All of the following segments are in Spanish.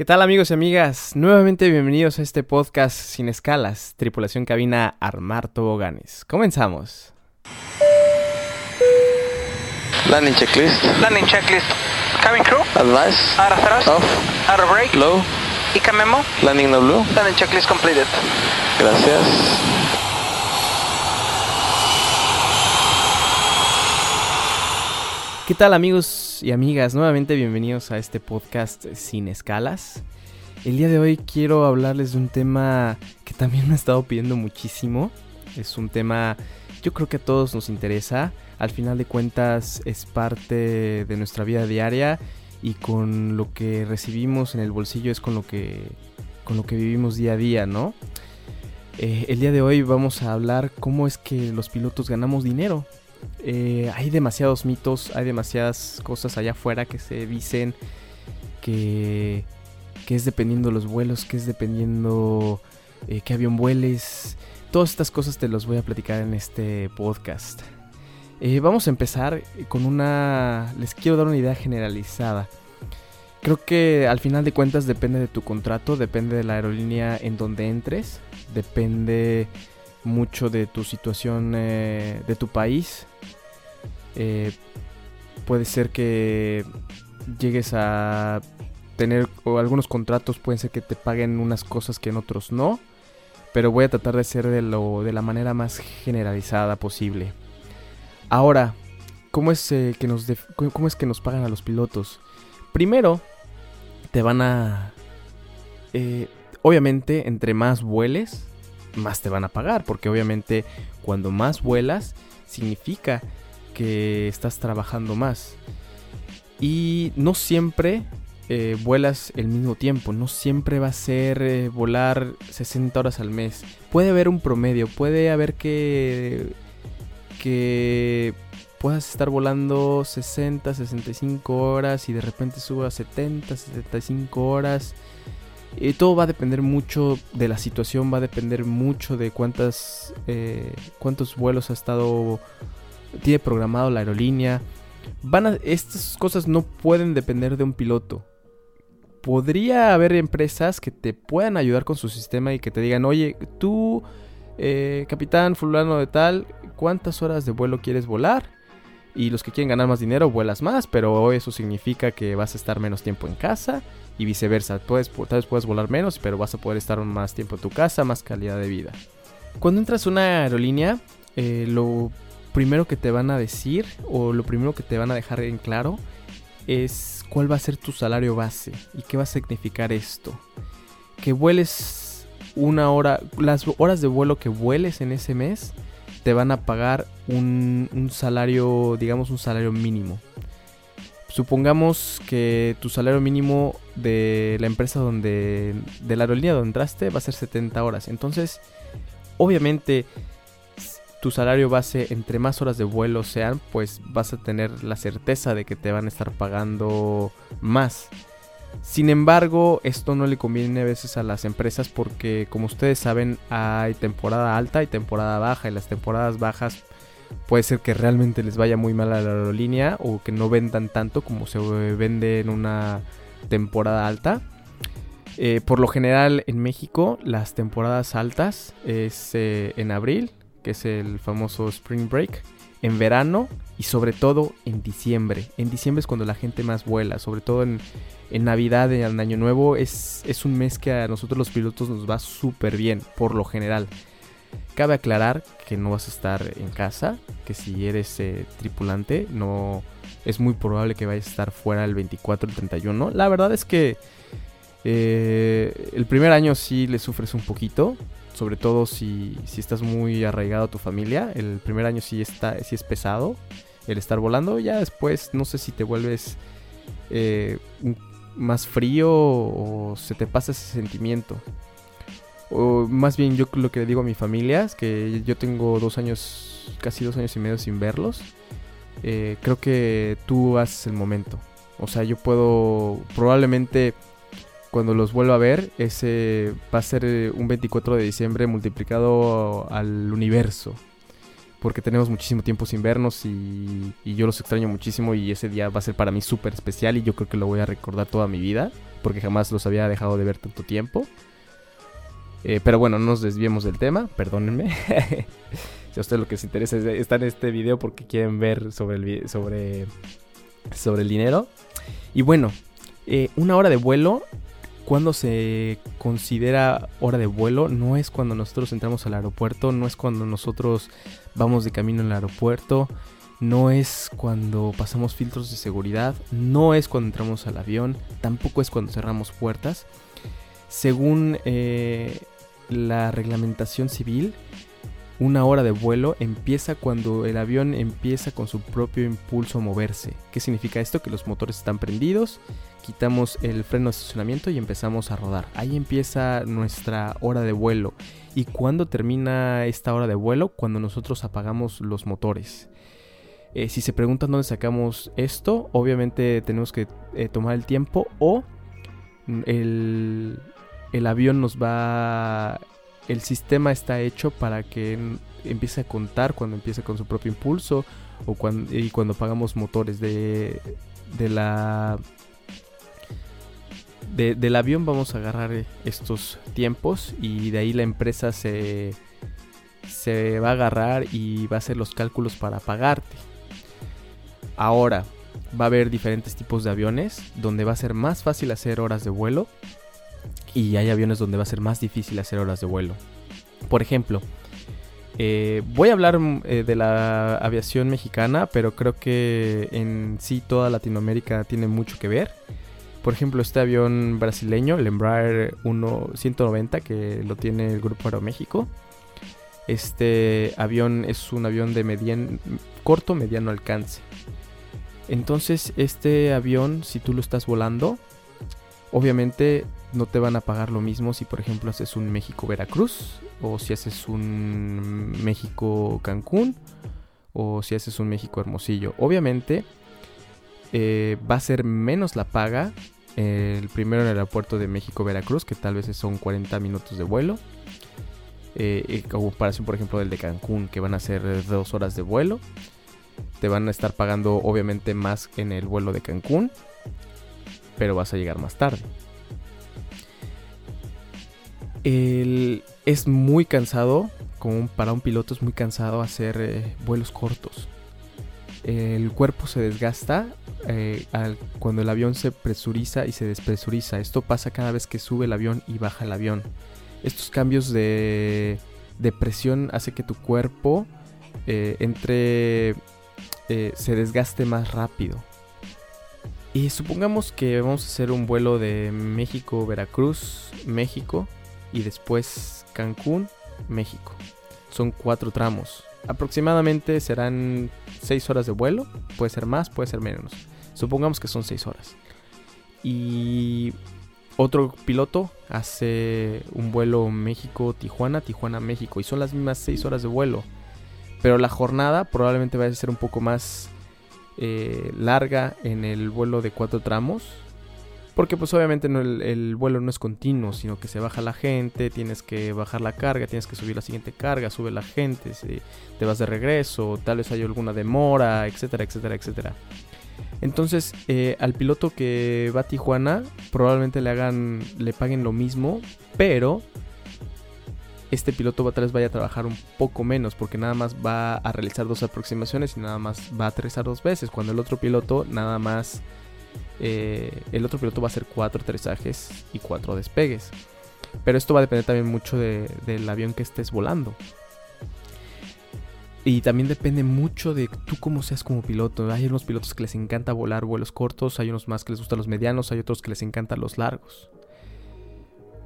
¿Qué tal amigos y amigas? Nuevamente bienvenidos a este podcast sin escalas, tripulación cabina Armar Toboganes. Comenzamos. Landing checklist. Landing checklist. Cabin crew. Advice. Out of thrust. Off. Out of brake. Low. ICA memo. Landing no blue. Landing checklist completed. Gracias. ¿Qué tal amigos y amigas? Nuevamente bienvenidos a este podcast sin escalas. El día de hoy quiero hablarles de un tema que también me ha estado pidiendo muchísimo. Es un tema yo creo que a todos nos interesa. Al final de cuentas es parte de nuestra vida diaria y con lo que recibimos en el bolsillo es con lo que, con lo que vivimos día a día, ¿no? Eh, el día de hoy vamos a hablar cómo es que los pilotos ganamos dinero. Eh, hay demasiados mitos, hay demasiadas cosas allá afuera que se dicen que, es dependiendo de los vuelos, que es dependiendo eh, qué avión vueles. Todas estas cosas te las voy a platicar en este podcast. Eh, vamos a empezar con una... Les quiero dar una idea generalizada. Creo que al final de cuentas depende de tu contrato, depende de la aerolínea en donde entres, depende mucho de tu situación eh, de tu país. Eh, puede ser que llegues a tener o algunos contratos pueden ser que te paguen unas cosas que en otros no, pero voy a tratar de ser de lo de la manera más generalizada posible. Ahora, ¿cómo es eh, que nos cómo es que nos pagan a los pilotos? Primero, te van a eh, obviamente entre más vueles, más te van a pagar, porque obviamente cuando más vuelas significa que estás trabajando más. Y no siempre eh, vuelas el mismo tiempo, no siempre va a ser eh, volar 60 horas al mes. Puede haber un promedio, puede haber que que puedas estar volando 60, 65 horas y de repente suba a 70, 75 horas. Todo va a depender mucho de la situación, va a depender mucho de cuántas, eh, cuántos vuelos ha estado, tiene programado la aerolínea. Van a, estas cosas no pueden depender de un piloto. Podría haber empresas que te puedan ayudar con su sistema y que te digan, oye, tú, eh, capitán fulano de tal, ¿cuántas horas de vuelo quieres volar? Y los que quieren ganar más dinero, vuelas más, pero eso significa que vas a estar menos tiempo en casa y viceversa. Puedes, tal vez puedes volar menos, pero vas a poder estar más tiempo en tu casa, más calidad de vida. Cuando entras a una aerolínea, eh, lo primero que te van a decir o lo primero que te van a dejar en claro es cuál va a ser tu salario base y qué va a significar esto. Que vueles una hora, las horas de vuelo que vueles en ese mes te van a pagar un, salario, digamos un salario mínimo. Supongamos que tu salario mínimo de la empresa donde, de la aerolínea donde entraste va a ser 70 horas. Entonces, obviamente, tu salario base, entre más horas de vuelo sean, pues vas a tener la certeza de que te van a estar pagando más. Sin embargo, esto no le conviene a veces a las empresas porque, como ustedes saben, hay temporada alta y temporada baja. Y las temporadas bajas puede ser que realmente les vaya muy mal a la aerolínea o que no vendan tanto como se vende en una temporada alta. Eh, por lo general en México las temporadas altas es eh, en abril, que es el famoso Spring Break, en verano y sobre todo en diciembre. En diciembre es cuando la gente más vuela, sobre todo en, en Navidad, en Año Nuevo, es, es un mes que a nosotros los pilotos nos va súper bien, por lo general. Cabe aclarar que no vas a estar en casa, que si eres eh, tripulante, no es muy probable que vayas a estar fuera el 24 el 31. La verdad es que eh, el primer año sí le sufres un poquito, sobre todo si, si, estás muy arraigado a tu familia. El primer año sí, está, sí es pesado el estar volando. Ya después no sé si te vuelves eh, más frío o se te pasa ese sentimiento. O más bien yo lo que le digo a mi familia es que yo tengo dos años, casi dos años y medio sin verlos. Eh, creo que tú haces el momento. O sea, yo puedo probablemente cuando los vuelva a ver, ese va a ser un 24 de diciembre multiplicado al universo. porque tenemos muchísimo tiempo sin vernos y, y yo los extraño muchísimo y ese día va a ser para mí súper especial y yo creo que lo voy a recordar toda mi vida, porque jamás los había dejado de ver tanto tiempo. Eh, pero bueno, no nos desviemos del tema, perdónenme. si a ustedes lo que les interesa es está en este video porque quieren ver sobre el, sobre, sobre el dinero. Y bueno, eh, una hora de vuelo, cuando se considera hora de vuelo, no es cuando nosotros entramos al aeropuerto, no es cuando nosotros vamos de camino al aeropuerto, no es cuando pasamos filtros de seguridad, no es cuando entramos al avión, tampoco es cuando cerramos puertas. Según eh, la reglamentación civil, una hora de vuelo empieza cuando el avión empieza con su propio impulso a moverse. ¿Qué significa esto? Que los motores están prendidos, quitamos el freno de estacionamiento y empezamos a rodar. Ahí empieza nuestra hora de vuelo. ¿Y cuándo termina esta hora de vuelo? Cuando nosotros apagamos los motores. Eh, si se preguntan dónde sacamos esto, obviamente tenemos que eh, tomar el tiempo o el, el avión nos va... El sistema está hecho para que mm, empiece a contar cuando empiece con su propio impulso o cuando, y cuando apagamos motores de, la... de- del avión vamos a agarrar eh, estos tiempos y de ahí la empresa se, se va a agarrar y va a hacer los cálculos para pagarte. Ahora, va a haber diferentes tipos de aviones donde va a ser más fácil hacer horas de vuelo y hay aviones donde va a ser más difícil hacer horas de vuelo. Por ejemplo, eh, voy a hablar mm, eh, de la aviación mexicana, pero creo que en sí toda Latinoamérica tiene mucho que ver. Por ejemplo, este avión brasileño, el Embraer 1 190, que lo tiene el Grupo Aeroméxico. Este avión es un avión de median, corto mediano alcance. Entonces, este avión, si tú lo estás volando, obviamente no te van a pagar lo mismo si, por ejemplo, haces un México-Veracruz, o si haces un México-Cancún, o si haces un México-Hermosillo. Obviamente, eh, va a ser menos la paga el primero en el aeropuerto de México-Veracruz, que tal vez son 40 minutos de vuelo. Eh, en comparación, por ejemplo, del de Cancún, que van a ser dos horas de vuelo te van a estar pagando obviamente más en el vuelo de Cancún, pero vas a llegar más tarde. Es muy cansado, como para un piloto es muy cansado hacer eh, vuelos cortos. El cuerpo se desgasta eh, cuando el avión se presuriza y se despresuriza. Esto pasa cada vez que sube el avión y baja el avión. Estos cambios de, de presión hace que tu cuerpo eh, entre se desgaste más rápido. Y supongamos que vamos a hacer un vuelo de México, Veracruz, México y después Cancún, México. Son cuatro tramos. Aproximadamente serán seis horas de vuelo. Puede ser más, puede ser menos. Supongamos que son seis horas. Y otro piloto hace un vuelo México-Tijuana, Tijuana-México. Y son las mismas seis horas de vuelo. Pero la jornada probablemente va a ser un poco más eh, larga en el vuelo de cuatro tramos. Porque pues obviamente el, el vuelo no es continuo, sino que se baja la gente, tienes que bajar la carga, tienes que subir la siguiente carga, sube la gente, te vas de regreso, tal vez hay alguna demora, etcétera, etcétera, etcétera. Entonces, eh, al piloto que va a Tijuana, probablemente le hagan, le paguen lo mismo, pero este piloto va- tal vez vaya a trabajar un poco menos porque nada más va a realizar dos aproximaciones y nada más va a aterrizar dos veces, cuando el otro piloto nada más, eh, el otro piloto va a hacer cuatro aterrizajes y cuatro despegues. Pero esto va a depender también mucho de- del avión que estés volando. Y también depende mucho de tú cómo seas como piloto. Hay unos pilotos que les encanta volar vuelos cortos, hay unos más que les gustan los medianos, hay otros que les encantan los largos.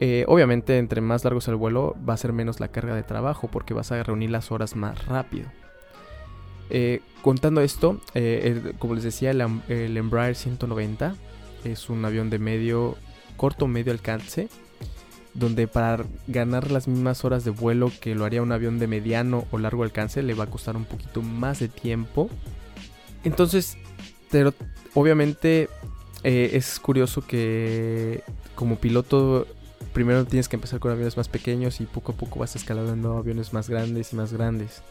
Eh, obviamente, entre más largo el vuelo, va a ser menos la carga de trabajo porque vas a reunir las horas más rápido. Eh, contando esto, eh, como les decía, el, Embraer 190 es un avión de medio, corto medio alcance, donde para ganar las mismas horas de vuelo que lo haría un avión de mediano o largo alcance, le va a costar un poquito más de tiempo. Entonces, pero obviamente eh, es curioso que como piloto primero tienes que empezar con aviones más pequeños y poco a poco vas escalando aviones más grandes y más grandes.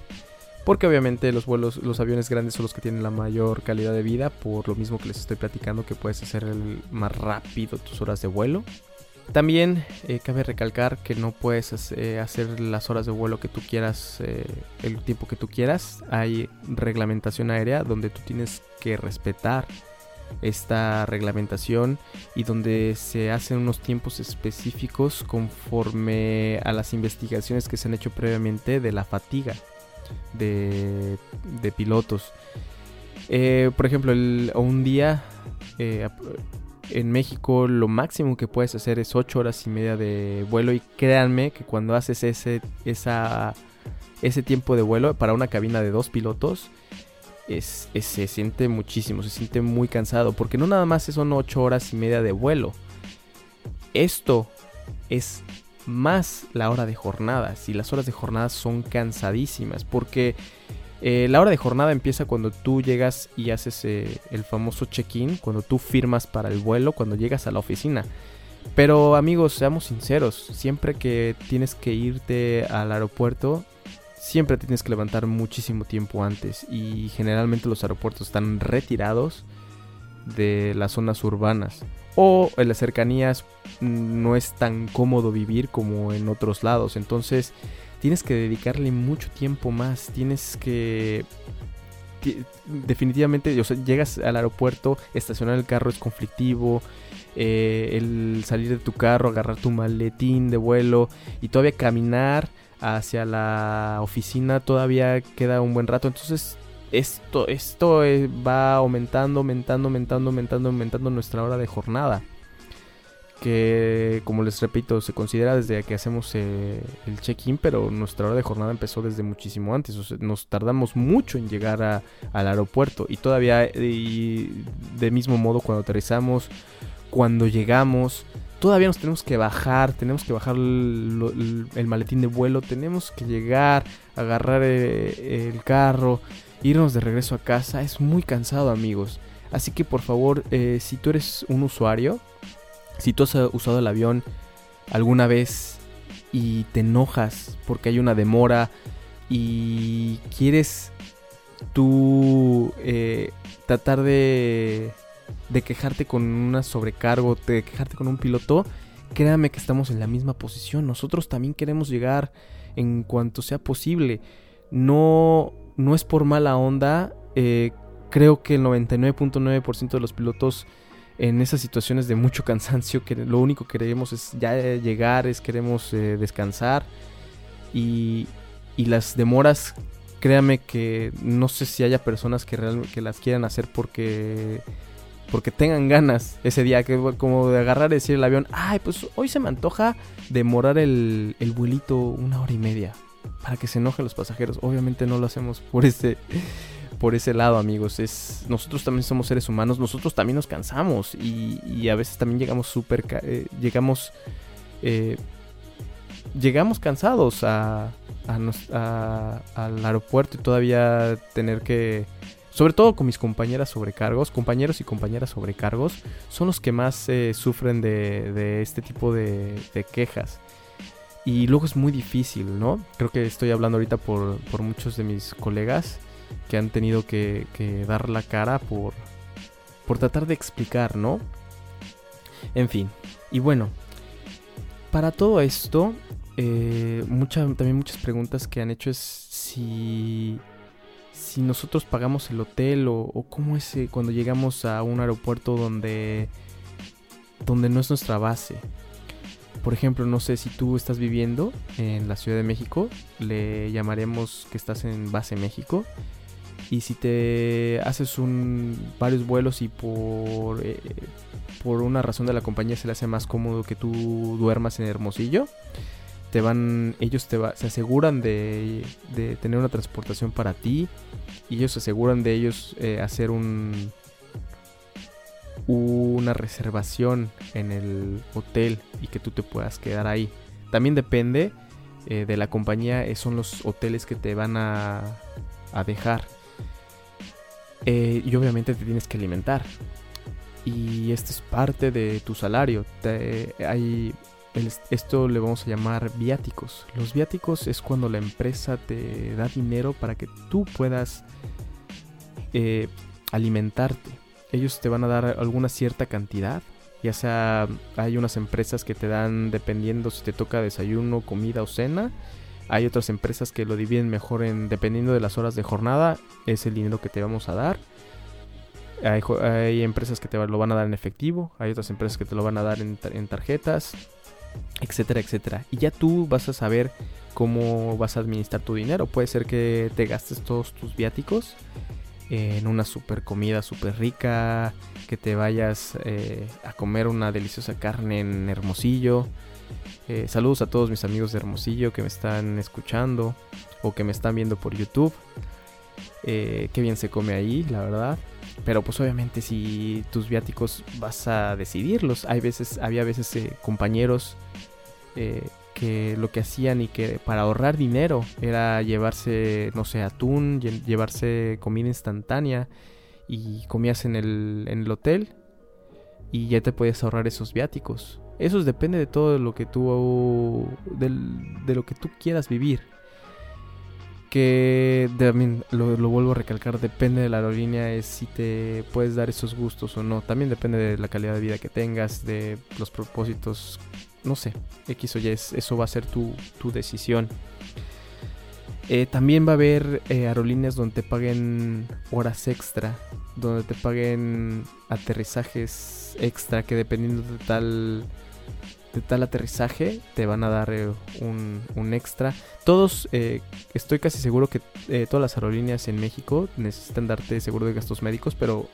Porque obviamente los vuelos, los aviones grandes son los que tienen la mayor calidad de vida, por lo mismo que les estoy platicando que puedes hacer más rápido tus horas de vuelo. También eh, cabe recalcar que no puedes eh, hacer las horas de vuelo que tú quieras, eh, el tiempo que tú quieras. Hay reglamentación aérea donde tú tienes que respetar esta reglamentación y donde se hacen unos tiempos específicos conforme a las investigaciones que se han hecho previamente de la fatiga de, pilotos. por ejemplo, un día en México lo máximo que puedes hacer es 8 horas y media de vuelo y créanme que cuando haces ese, ese tiempo de vuelo para una cabina de dos pilotos, es, se siente muchísimo, se siente muy cansado, porque no nada más son 8 horas y media de vuelo. Esto es más la hora de jornadas y las horas de jornada son cansadísimas porque eh, la hora de jornada empieza cuando tú llegas y haces eh, el famoso check-in, cuando tú firmas para el vuelo, cuando llegas a la oficina. Pero amigos, seamos sinceros, siempre que tienes que irte al aeropuerto, siempre tienes que levantar muchísimo tiempo antes y generalmente los aeropuertos están retirados de las zonas urbanas o en las cercanías mm, no es tan cómodo vivir como en otros lados. Entonces, tienes que dedicarle mucho tiempo más, tienes que definitivamente, o sea, llegas al aeropuerto, estacionar el carro es conflictivo, eh, el salir de tu carro, agarrar tu maletín de vuelo y todavía caminar hacia la oficina todavía queda un buen rato, entonces esto, esto eh, va aumentando, aumentando, aumentando, aumentando, aumentando nuestra hora de jornada. Que como les repito se considera desde que hacemos eh, el check-in pero nuestra hora de jornada empezó desde muchísimo antes. Nos tardamos mucho en llegar al aeropuerto. Y todavía de mismo modo cuando aterrizamos cuando llegamos todavía nos tenemos que bajar tenemos que bajar el, maletín de vuelo tenemos que llegar agarrar eh, el, carro irnos de regreso a casa es muy cansado amigos así que por favor eh, si tú eres un usuario si tú has usado el avión alguna vez y te enojas porque hay una demora y quieres tú eh, tratar de, de quejarte con una sobrecargo, de quejarte con un piloto, créame que estamos en la misma posición. Nosotros también queremos llegar en cuanto sea posible. No, no es por mala onda. Eh, creo que el 99.9% de los pilotos en esas situaciones de mucho cansancio que lo único que queremos es ya llegar, es queremos eh, descansar y, y, las demoras, créame que no sé si haya personas que realmente que las quieran hacer porque porque tengan ganas ese día, que como de agarrar y decir el avión, ay, pues hoy se me antoja demorar el, el vuelito una hora y media para que se enojen los pasajeros. Obviamente no lo hacemos por este por ese lado, amigos. Es, nosotros también somos seres humanos, nosotros también nos cansamos y, a veces también llegamos súper... Eh, llegamos... Eh, llegamos cansados a, al aeropuerto y todavía tener que... Sobre todo con mis compañeras sobrecargos, compañeros y compañeras sobrecargos, son los que más eh, sufren de, este tipo de, de quejas. Y luego es muy difícil, ¿no? Creo que estoy hablando ahorita por, por muchos de mis colegas que han tenido que, dar la cara por, por tratar de explicar, ¿no? En fin, y bueno, para todo esto, eh, también muchas preguntas que han hecho es si, si nosotros pagamos el hotel o, o cómo es eh, cuando llegamos a un aeropuerto donde, donde no es nuestra base. Por ejemplo, no sé si tú estás viviendo en la Ciudad de México, le llamaremos que estás en base México y si te haces un, varios vuelos y por, eh, por una razón de la compañía se le hace más cómodo que tú duermas en Hermosillo, te van, ellos te se aseguran de, de, tener una transportación para ti y ellos se aseguran de ellos eh, hacer un una reservación en el hotel y que tú te puedas quedar ahí. También depende eh, de la compañía, son los hoteles que te van a, a dejar. Eh, y obviamente te tienes que alimentar. Y esto es parte de tu salario. hay, esto le vamos a llamar viáticos. Los viáticos es cuando la empresa te da dinero para que tú puedas eh, alimentarte. Ellos te van a dar alguna cierta cantidad. Ya sea, hay unas empresas que te dan dependiendo si te toca desayuno, comida o cena. Hay otras empresas que lo dividen mejor en dependiendo de las horas de jornada. Es el dinero que te vamos a dar. Hay, empresas que te lo van a dar en efectivo. Hay otras empresas que te lo van a dar en, en tarjetas. Etcétera, etcétera. Y ya tú vas a saber cómo vas a administrar tu dinero. Puede ser que te gastes todos tus viáticos en una super comida super rica, que te vayas eh, a comer una deliciosa carne en Hermosillo. Eh, saludos a todos mis amigos de Hermosillo que me están escuchando o que me están viendo por YouTube. Eh, qué bien se come ahí, la verdad. Pero pues obviamente si tus viáticos vas a decidirlos. Hay veces, había veces eh, compañeros que lo que hacían y que para ahorrar dinero era llevarse, no sé, atún, lle- llevarse comida instantánea y comías en el, en el hotel y ya te podías ahorrar esos viáticos. Eso depende de todo lo que tú, de lo que tú quieras vivir. Que también lo vuelvo a recalcar, depende de la aerolínea, es si te puedes dar esos gustos o no. También depende de la calidad de vida que tengas, de los propósitos, no sé, X o Y, es- eso va a ser tu, tu decisión. Eh, también va a haber eh, aerolíneas donde te paguen horas extra, donde te paguen aterrizajes extra, que dependiendo de tal, de tal aterrizaje te van a dar eh, un, un extra. Todos, estoy casi seguro que todas las aerolíneas en México necesitan darte seguro de gastos médicos, pero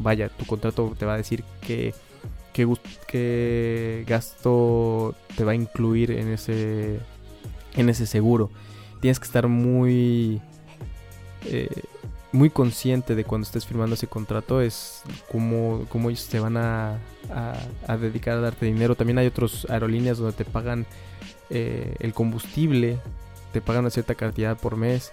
vaya, tu contrato te va a decir que qué, gasto te va a incluir en ese, en ese seguro. Tienes que estar muy, eh, muy consciente de cuando estés firmando ese contrato, es cómo, cómo ellos te van a, a- a dedicar a darte dinero. También hay otras aerolíneas donde te pagan eh, el combustible, te pagan una cierta cantidad por mes.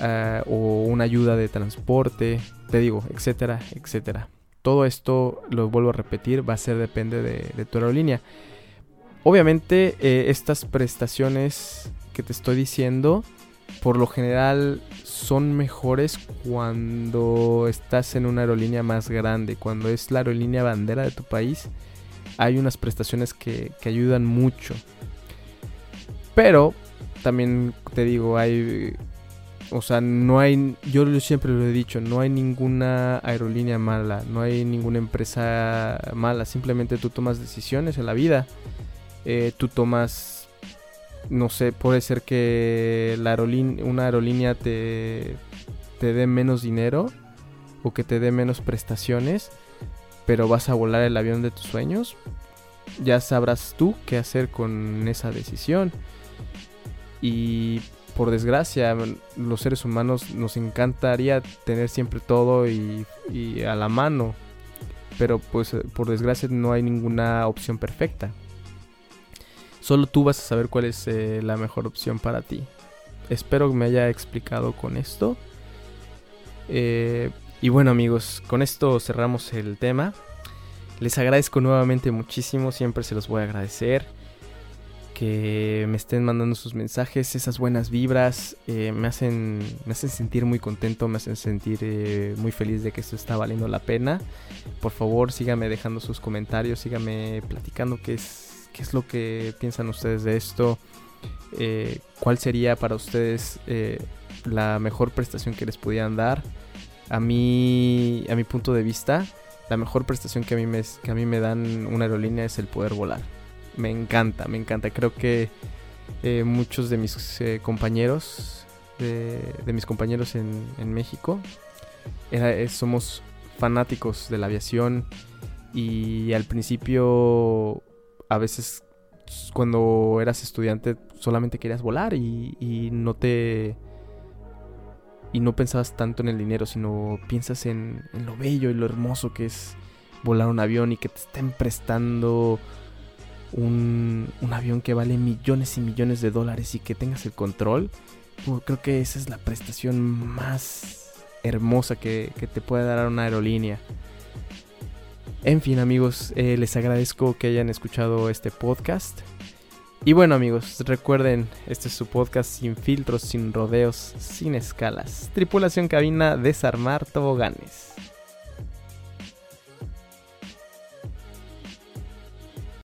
ah, o una ayuda de transporte, te digo, etcétera, etcétera. Todo esto, lo vuelvo a repetir, va a ser depende de, tu aerolínea. Obviamente, eh, estas prestaciones que te estoy diciendo, por lo general son mejores cuando estás en una aerolínea más grande, cuando es la aerolínea bandera de tu país. Hay unas prestaciones que, que ayudan mucho. Pero también te digo, hay o sea, no hay, yo siempre lo he dicho, no hay ninguna aerolínea mala, no hay ninguna empresa mala, simplemente tú tomas decisiones en la vida, Eh, tú tomas, no sé, puede ser que la una aerolínea te, te dé menos dinero o que te dé menos prestaciones, pero vas a volar el avión de tus sueños, ya sabrás tú qué hacer con esa decisión. Y por desgracia, los seres humanos nos encantaría tener siempre todo y, a la mano. Pero pues eh, por desgracia no hay ninguna opción perfecta. Solo tú vas a saber cuál es eh, la mejor opción para ti. Espero que me haya explicado con esto. Eh, y bueno amigos, con esto cerramos el tema. Les agradezco nuevamente muchísimo, siempre se los voy a agradecer me estén mandando sus mensajes, esas buenas vibras, eh, me, hacen, me hacen sentir muy contento, me hacen sentir eh, muy feliz de que esto está valiendo la pena. Por favor, síganme dejando sus comentarios, síganme platicando qué es, qué es lo que piensan ustedes de esto, eh, cuál sería para ustedes la mejor prestación que les pudieran dar. A mí, a mi punto de vista, la mejor prestación que a mí me, que a mí me dan una aerolínea es el poder volar me encanta, me encanta. Creo que eh, muchos de mis eh, compañeros, de, mis compañeros en, México, eh, somos fanáticos de la aviación y al principio a veces cuando eras estudiante solamente querías volar y, y no te y no pensabas tanto en el dinero, sino piensas en, en lo bello y lo hermoso que es volar un avión y que te estén prestando un, un avión que vale millones y millones de dólares y que tengas el control, uh, creo que esa es la prestación más hermosa que, que te puede dar una aerolínea. En fin amigos, eh, les agradezco que hayan escuchado este podcast. Y bueno amigos, recuerden, este es su podcast sin filtros, sin rodeos, sin escalas. Tripulación cabina, desarmar toboganes.